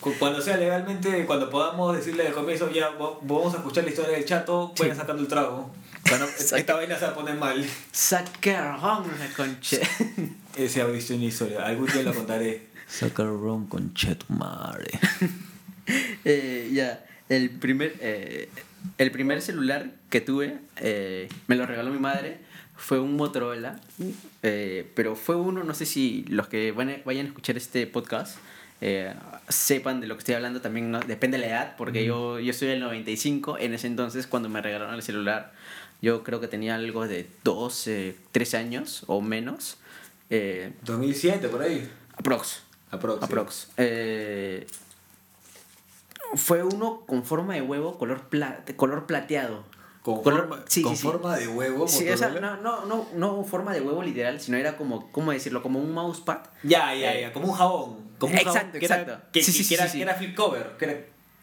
cu- Cuando sea legalmente, cuando podamos decirle de comienzo, ya vamos a escuchar la historia del chato, vayan sacando el trago. Para no- Saca- esta vaina se va a poner mal. Sacarón, la concha. Ese audición una historia, algún día lo contaré. Sacarón con Chetumare. Eh, ya, el primer, eh, el primer celular que tuve, eh, me lo regaló mi madre, fue un Motorola, eh, pero fue uno, no sé si los que van a- vayan a escuchar este podcast eh, sepan de lo que estoy hablando, también no- depende de la edad, porque yo, yo soy del 95, en ese entonces cuando me regalaron el celular, yo creo que tenía algo de 12, 13 años o menos, eh, 2007, por ahí. aprox. Aprox. Aprox. Eh, fue uno con forma de huevo, color, pla- color plateado. Con, Color- forma, sí, con sí, sí. forma de huevo. Sí, o sea, Motorola. no, no, no, no forma de huevo literal, sino era como, ¿cómo decirlo? Como un mousepad. Ya, ya, Eh, ya, como un jabón. Como un exacto, jabón exacto. que, era, que era flip cover. Que era,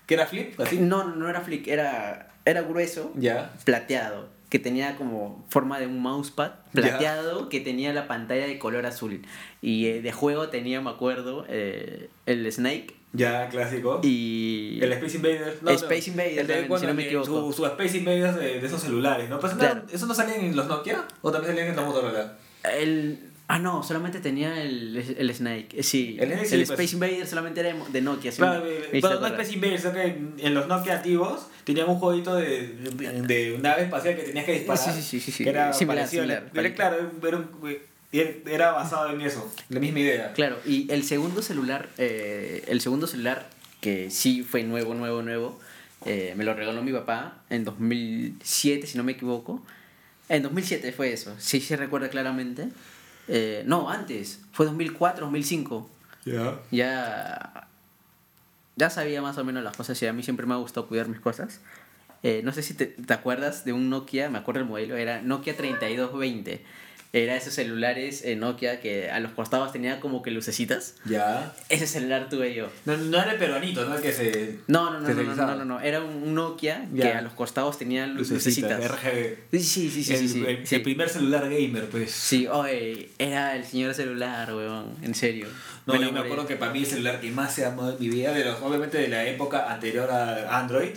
que era flip, así. No, no era flick, era, era grueso, Ya. plateado, que tenía como forma de un mousepad, plateado, que tenía la pantalla de color azul. Y eh, de juego tenía, me acuerdo, eh, el Snake Ya, clásico. y... El Space Invaders. Space Invaders el de- también, si no me el- equivoco. Su, su Space Invaders de, de esos celulares, ¿no? Pues no- Claro. ¿Eso no salía en los Nokia? ¿O también salían en los Motorola? El... Ah, no, solamente tenía el, el Snake. Eh, Sí, El el, Snake sí, pues. Space Invader solamente era de Nokia. sí Claro, me- eh, no. Space Invaders, en, en los Nokia antiguos tenían un jueguito de, de, de nave espacial que tenías que disparar. Sí, sí, sí, sí, sí. Que era Similar, parecido. similar, Era, claro, era, un- era basado en eso, la misma idea. Claro, y el segundo celular, eh, el segundo celular que sí fue nuevo, nuevo, nuevo, eh, me lo regaló mi papá en 2007, si no me equivoco. En 2007 fue eso, sí, sí recuerdo claramente. Eh, no, antes, fue 2004, 2005. Ya. ya, ya sabía más o menos las cosas y a mí siempre me ha gustado cuidar mis cosas. Eh, no sé si te, te acuerdas de un Nokia, me acuerdo el modelo, era Nokia 3220. Era esos celulares eh, Nokia que a los costados tenía como que lucecitas. Ya. Ese celular tuve yo. No, no era el peruanito, ¿no? El que se. No, no, no, se no, no, no, no, no. Era un Nokia que a los costados tenía lu- Lucecitas, lucecitas. RGB. Sí, sí, sí, sí. el, sí, sí, el- sí. el primer celular gamer, pues. Sí, oye, era el señor celular, weón, en serio. No, Me yo me acuerdo que para mí el celular que más se amó en mi vida, de los, obviamente de la época anterior a Android,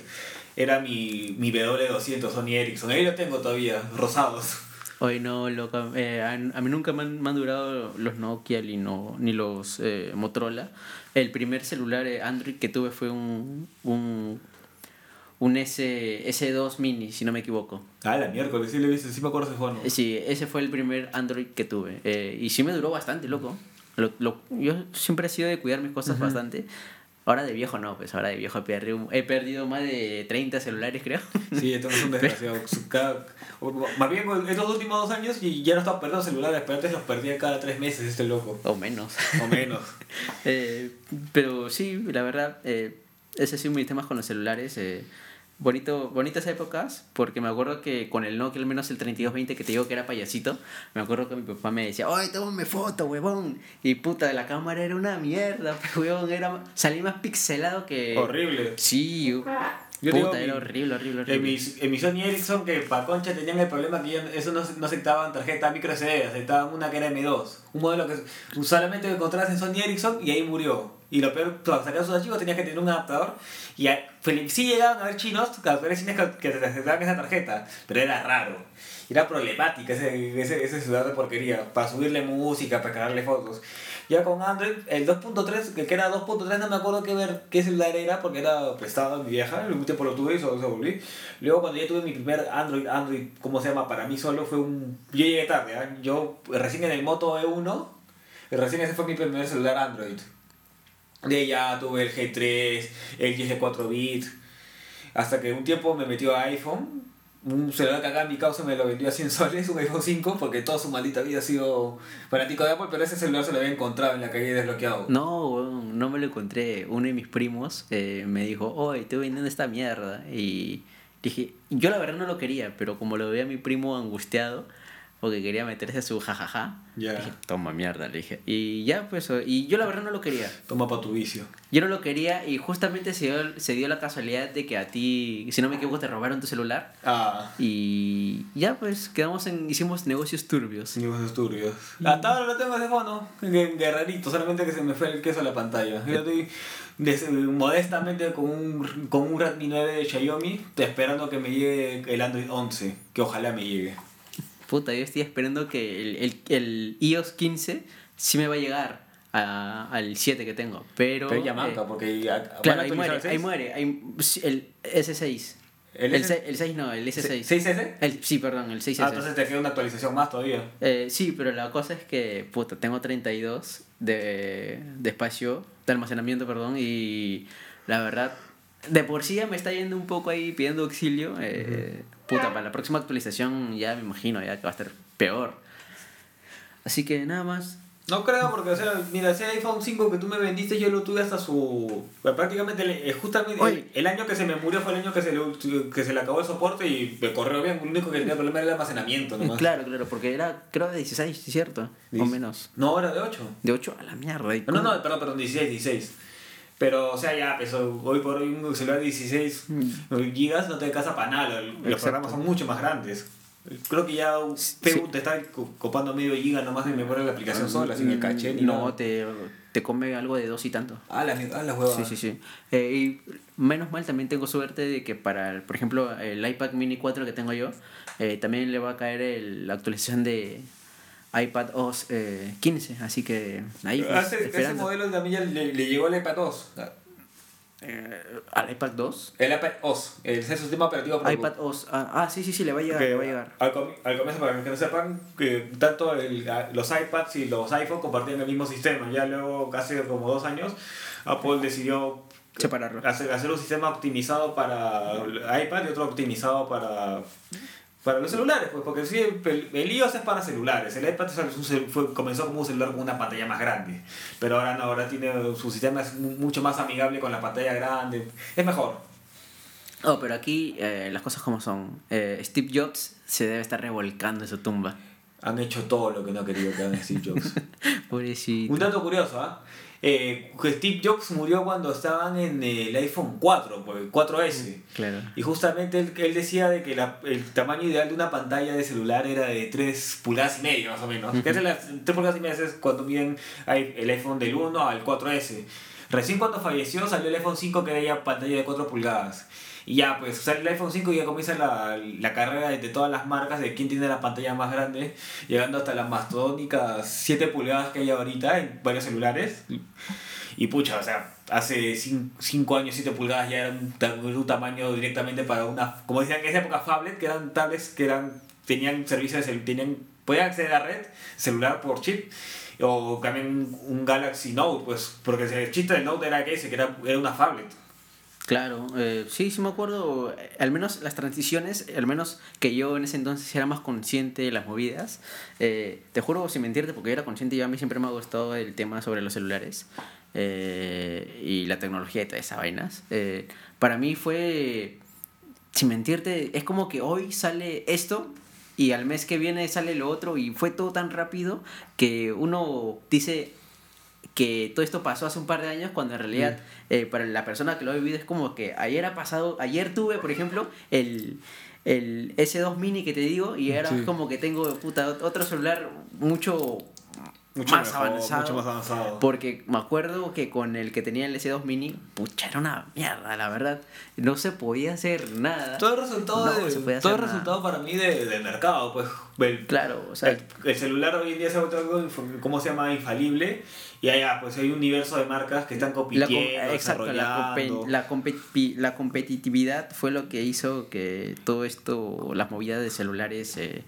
era mi, mi W200 Sony Ericsson. Ahí lo tengo todavía, rosados. Hoy no, loco. eh, a, a mí nunca me han, me han durado los Nokia ni, no, ni los eh, Motorola. El primer celular eh, Android que tuve fue un, un, un S, S2 Mini, si no me equivoco. Ah, la miércoles, sí lo he visto, sí me acuerdo ese. Eh, Sí, ese fue el primer Android que tuve. eh, y sí me duró bastante, loco. Lo, lo, yo siempre he sido de cuidar mis cosas bastante. Ahora de viejo no, pues ahora de viejo he perdido, he perdido más de 30 celulares, creo. Sí, esto es un desgraciado. Cada- o- más bien, con estos últimos dos años y ya no estaba perdiendo celulares, pero antes los perdía cada tres meses este loco. O menos. O menos. Eh, pero sí, la verdad, eh, ese ha sido mis temas con los celulares. eh, bonito, bonitas épocas, porque me acuerdo que con el Nokia, al menos el 3220 que te digo que era payasito, me acuerdo que mi papá me decía, ¡ay, tómame foto, huevón! Y puta, la cámara era una mierda, huevón, era, salí más pixelado que... Horrible. Sí, yo- puta, digo, era horrible, horrible, horrible. En mis, en mi Sony Ericsson, que para concha tenían el problema que ya eso no, no aceptaban tarjeta micro SD, aceptaban una que era M2. Un modelo que solamente encontrabas en Sony Ericsson y ahí murió. Y lo peor, para sacar sus archivos tenías que tener un adaptador. Y a- sí llegaban a ver chinos, chinos que, que te aceptaban esa tarjeta, pero era raro. Era problemática ese, ese, ese celular de porquería, para subirle música, para cargarle fotos. Ya con Android, el 2.3, que era 2.3, no me acuerdo qué, ver, qué celular era, porque era prestado a mi vieja, un tiempo lo tuve y solo se volví. Luego cuando ya tuve mi primer Android, Android, ¿cómo se llama? Para mí solo fue un... Yo llegué tarde, ¿ah? yo recién en el Moto E1, recién ese fue mi primer celular Android. De ya tuve el G3, el G4 bit, hasta que un tiempo me metió a iPhone. Un celular que acá mi causa me lo vendió a 100 soles, un iPhone 5, porque toda su maldita vida ha sido fanático de Apple, pero ese celular se lo había encontrado en la calle desbloqueado. No, no me lo encontré. Uno de mis primos eh, me dijo, oye, estoy vendiendo esta mierda. Y dije, yo la verdad no lo quería, pero como lo veía mi primo angustiado, porque quería meterse a su jajaja, Ya. dije, toma mierda, le dije. Y ya, pues, y yo la verdad no lo quería. Toma pa' tu vicio. Yo no lo quería y justamente se dio, se dio la casualidad de que a ti, si no me equivoco, te robaron tu celular. Ah, Y ya, pues, quedamos en, hicimos negocios turbios. sin estudios. Hasta ahora lo tengo fono, gue- guerrerito, solamente que se me fue el queso a la pantalla. Yo estoy des- modestamente con un, con un Redmi 9 de Xiaomi, esperando que me llegue el Android 11, que ojalá me llegue. Puta, yo estoy esperando que el, el, el iOS 15 sí me va a llegar a- al 7 que tengo. Pero. Pero ya eh, manca, porque ya, claro, ¿van a ahí muere, el 6? ahí muere. ahí- el S6. ¿El El, S- se- el 6 no, el S6. ¿6S? El, sí, perdón, el 6S. Ah, entonces te queda una actualización más todavía. Eh, sí, pero la cosa es que, puta, tengo 32 de, de espacio, de almacenamiento, perdón, y la verdad, de por sí ya me está yendo un poco ahí pidiendo auxilio. eh, Puta, para la próxima actualización ya me imagino ya que va a estar peor. Así que nada más. No creo, porque, o sea, mira, ese iPhone 5 que tú me vendiste, yo lo tuve hasta su. pues, prácticamente, eh, justamente Oye. el, año que se me murió fue el año que se le, que se le acabó el soporte y me corrió bien. Lo único que tenía problema era el almacenamiento, nomás. Claro, claro, porque era, creo, de 16, ¿cierto? O menos. No, era de 8. De 8 a la mierda. ¿y No, cómo? no, perdón, perdón, 16, 16. Pero, o sea, ya, pues, hoy por hoy un celular de 16 gigas no te alcanza para nada. Los Mm. Exacto. programas son mucho más grandes. Creo que ya un Facebook te está co- copando medio giga nomás de memoria de la aplicación sola, sin el caché ni Mm, No, nada. te, te come algo de dos y tanto. Ah, la, ah, la hueva. Sí, sí, sí. Eh, y menos mal también tengo suerte de que para, el- por ejemplo, el iPad mini 4 que tengo yo, eh, también le va a caer el- la actualización de iPad OS eh, 15. Así que ahí pues, Ah, ese, ese modelo también le, le llegó el iPad 2. Eh, ¿Al iPad 2? El iPad OS, el es el sistema operativo Pro. iPad OS. Ah, ah, sí, sí, sí, le va a llegar. Le va a llegar. Al, comi- al comienzo, para que no sepan, que tanto el- los iPads y los iPhones compartían el mismo sistema. Ya luego, hace como dos años, Apple decidió Separarlo. hacer, hacer un sistema optimizado para iPad y otro optimizado para, para los celulares. Pues, porque sí, el, el iOS es para celulares. El iPad fue, comenzó como un celular con una pantalla más grande. Pero ahora no, ahora tiene su sistema es mu- mucho más amigable con la pantalla grande. Es mejor. Oh, pero aquí eh, las cosas como son. Eh, Steve Jobs se debe estar revolcando en su tumba. Han hecho todo lo que no ha querido que hagan Steve Jobs. Pobrecito. Un dato curioso, ¿ah? Eh, que Steve Jobs murió cuando estaban en el iPhone 4, pues, el 4S. Claro. Y justamente él, él decía de que la- el tamaño ideal de una pantalla de celular era de 3 pulgadas y media, más o menos. Que es las 3 pulgadas y media es cuando miden el iPhone del 1 al 4S. Recién cuando falleció salió el iPhone 5 que era ya pantalla de 4 pulgadas. Y ya, pues sale el iPhone 5 y ya comienza la, la carrera de, de todas las marcas de quién tiene la pantalla más grande, llegando hasta las mastodónicas 7 pulgadas que hay ahorita en varios celulares. Y pucha, o sea, hace 5 años 7 pulgadas ya era un, ta- un tamaño directamente para una, como decían en esa época, phablet, que eran tablets que eran tenían servicios, tenían, podían acceder a red celular por chip o también un Galaxy Note, pues, porque el chiste del Note era que ese, que era, era una phablet. Claro, eh, sí, sí me acuerdo, eh, al menos las transiciones, al menos que yo en ese entonces era más consciente de las movidas. Eh, te juro, sin mentirte, porque yo era consciente, yo a mí siempre me ha gustado el tema sobre los celulares y la tecnología y todas esas vainas. para mí fue, sin mentirte, es como que hoy sale esto y al mes que viene sale lo otro y fue todo tan rápido que uno dice, que todo esto pasó hace un par de años cuando en realidad mm. eh, para la persona que lo ha vivido es como que ayer ha pasado, ayer tuve por ejemplo el, el S2 mini que te digo y ahora es como que tengo puta, otro celular mucho mucho más avanzado. Mucho más avanzado. Porque me acuerdo que con el que tenía el S2 Mini, pucha, era una mierda, la verdad. No se podía hacer nada. Todo el resultado, todo el resultado para mí de, mercado, pues. claro, o sea. El, celular hoy en día se ha algo, ¿cómo se llama? Infalible. Y allá, pues hay un universo de marcas que están compitiendo, la, exacto, la, la, la, competitividad fue lo que hizo que todo esto, las movidas de celulares. Eh,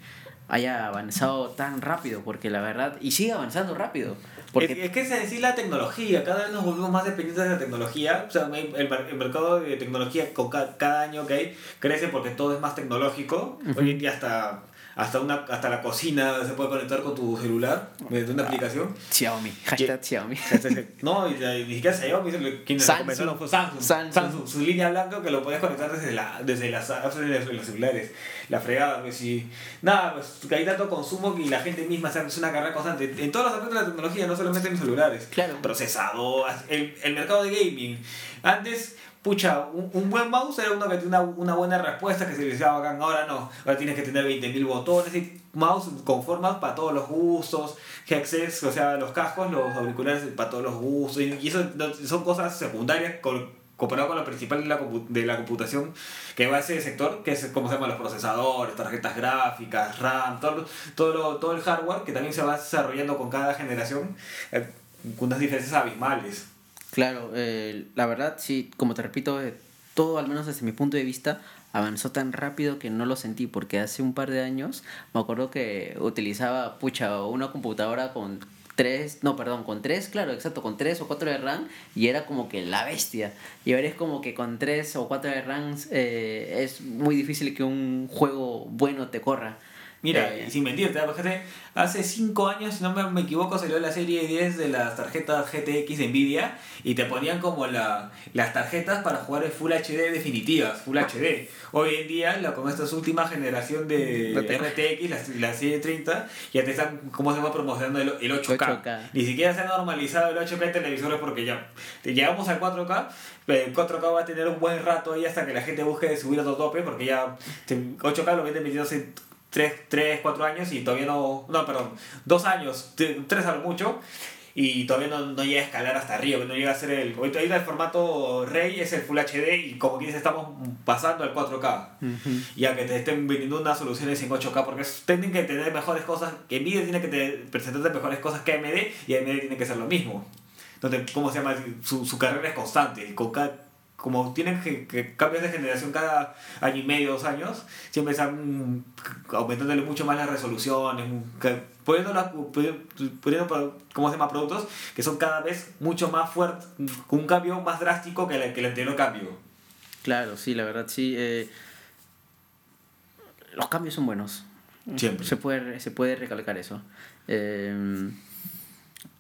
haya avanzado tan rápido, porque la verdad, y sigue avanzando rápido. Porque... Es, que es decir la tecnología, cada vez nos volvemos más dependientes de la tecnología, o sea, el, el mercado de tecnología con cada, cada, año que hay crece porque todo es más tecnológico, hoy en día hasta hasta una hasta la cocina se puede conectar con tu celular mediante una aplicación. Xiaomi, hashtag Xiaomi. No, y, ni siquiera Xiaomi, quien Samsung. fue Samsung. Samsung. su línea blanca que lo puedes conectar desde, la, desde las desde los celulares. La fregada, pues sí. Nada, pues hay tanto consumo que la gente misma se hace una carrera constante. En todos los aspectos de la tecnología, no solamente en los celulares. Claro. Procesador, el, el mercado de gaming. Antes pucha, un, buen mouse era uno que tenía una, buena respuesta, que se le decía bacán, ahora no, ahora tienes que tener 20.000 botones, y mouse con formas para todos los gustos, headsets, o sea, los cascos, los auriculares para todos los gustos, y, eso son cosas secundarias comparado con lo principal de la, de la computación que va a ese sector, que es como se llama los procesadores, tarjetas gráficas, RAM, todo, todo, todo el hardware que también se va desarrollando con cada generación, eh, con unas diferencias abismales. Claro, eh, la verdad, sí, como te repito, eh, todo, al menos desde mi punto de vista, avanzó tan rápido que no lo sentí, porque hace un par de años me acuerdo que utilizaba, pucha, una computadora con tres, no, perdón, con tres, claro, exacto, con tres o cuatro de RAM y era como que la bestia. Y ahora es como que con tres o cuatro de RAM eh, es muy difícil que un juego bueno te corra. Mira, eh, sin mentirte, fíjate, hace 5 años, si no me, equivoco, salió la serie 10 de las tarjetas GTX de Nvidia y te ponían como la, las tarjetas para jugar en Full HD definitivas, Full HD. Hoy en día, la, con esta última generación de RTX, la, la, serie 30, ya te están, ¿cómo se va promocionando el, el 8K. Ni siquiera se ha normalizado el 8K en televisores porque ya llegamos al 4K, pero el 4K va a tener un buen rato ahí hasta que la gente busque subir otro tope porque ya 8K lo viene metido en 3, 3, 4 años y todavía no, no, perdón, 2 años, 3 a lo mucho, y todavía no, no, llega a escalar hasta arriba, no llega a ser el... Ahorita el formato rey es el Full HD y como quieres estamos pasando al 4K. Ya que te estén vendiendo unas soluciones en 8K porque tienen que tener mejores cosas, que Nvidia tiene que te, presentarte mejores cosas que AMD y AMD tiene que ser lo mismo. Entonces, ¿cómo se llama? Su, su carrera es constante. Con cada, como tienen que, que cambios de generación cada año y medio, dos años, siempre están aumentándole mucho más las resoluciones, poniendo, la, poniendo ¿cómo se llama? productos que son cada vez mucho más fuertes, con un cambio más drástico que, el, que el anterior cambio. Claro, sí, la verdad sí. Eh, los cambios son buenos. Siempre. Se puede, se puede recalcar eso. Eh,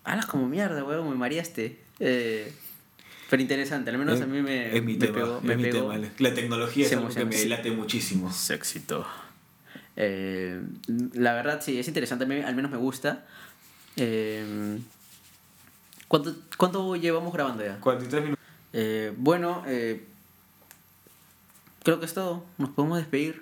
Alas como mierda, weón, me mareaste. Eh, pero interesante, al menos a mí me, es mi me pegó. Es mi tema. La tecnología es algo que me late muchísimo. Éxito. Eh, la verdad, sí, es interesante. Al menos me gusta. Eh, ¿cuánto, ¿Cuánto llevamos grabando ya? 43 minutos. Eh, bueno, eh, creo que es todo. Nos podemos despedir.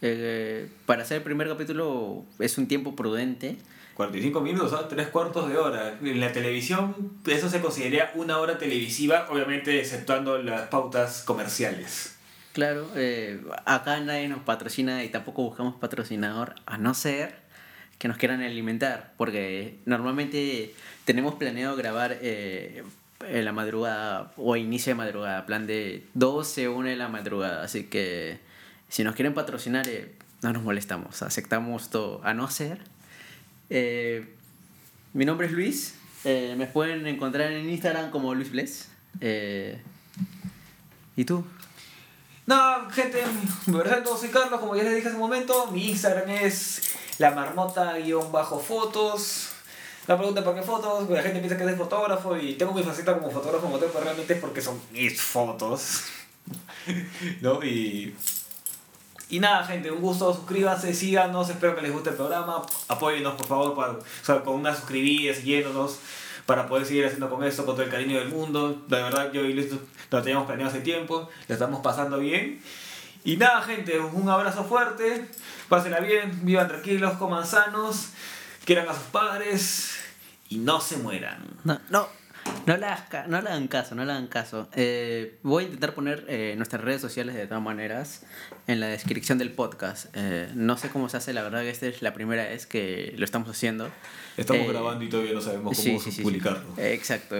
Eh, para hacer el primer capítulo es un tiempo prudente. 45 minutos, ¿sabes? tres cuartos de hora. En la televisión, eso se consideraría una hora televisiva, obviamente exceptuando las pautas comerciales. Claro, eh, acá nadie nos patrocina y tampoco buscamos patrocinador, a no ser que nos quieran alimentar, porque normalmente tenemos planeado grabar eh, en la madrugada o inicio de madrugada, plan de 12 o 1 de la madrugada, así que si nos quieren patrocinar, eh, no nos molestamos, aceptamos todo, a no ser... eh, mi nombre es Luis, eh, me pueden encontrar en Instagram como Luis Bless. eh, ¿Y tú? No, gente, me presento, soy Carlos, como ya les dije hace un momento, mi Instagram es la marmota-fotos. La pregunta por qué fotos, porque la gente piensa que soy fotógrafo y tengo mi faceta como fotógrafo, pero realmente es porque son mis fotos. ¿No? Y, y nada, gente, un gusto, suscríbanse, síganos, espero que les guste el programa, apóyennos por favor para, o sea, con una suscribida, siguiéndonos para poder seguir haciendo con esto con todo el cariño del mundo. De verdad, yo y Luis lo teníamos planeado hace tiempo, lo estamos pasando bien. Y nada, gente, un abrazo fuerte, pásenla bien, vivan tranquilos, coman sanos, quieran a sus padres y no se mueran. No, no le, hagas no le hagan caso, no le hagan caso. Eh, voy a intentar poner eh, nuestras redes sociales de todas maneras en la descripción del podcast. Eh, no sé cómo se hace, la verdad que esta es la primera vez que lo estamos haciendo. Estamos grabando y todavía no sabemos cómo Sí, sí, sí, sí. publicarlo. Eh, exacto.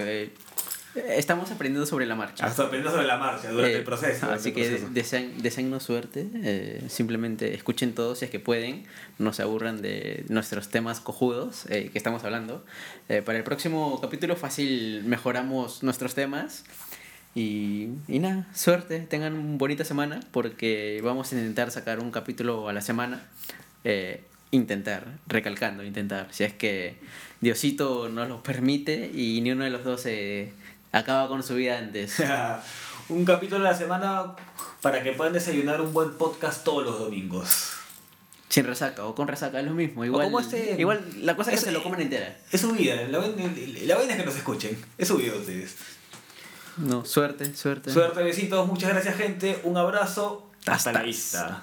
Estamos aprendiendo sobre la marcha. Hasta aprendiendo sobre la marcha durante Eh, el proceso. durante Así el que deseen, deseennos suerte. eh, simplemente escuchen todos si es que pueden. No se aburran de nuestros temas cojudos eh, que estamos hablando. Eh, para el próximo capítulo fácil mejoramos nuestros temas. Y, y nada, suerte. Tengan una bonita semana porque vamos a intentar sacar un capítulo a la semana. Eh, intentar, recalcando, intentar. Si es que Diosito nos lo permite y ni uno de los dos se acaba con su vida antes. un capítulo a la semana para que puedan desayunar un buen podcast todos los domingos. Sin resaca o con resaca es lo mismo. Igual, como este- igual la cosa es es- que se lo comen entera. Es su vida, la vaina la vaina es que nos escuchen. Es su vida de ustedes. No, suerte, suerte. Suerte, besitos, muchas gracias gente, un abrazo. Hasta la vista.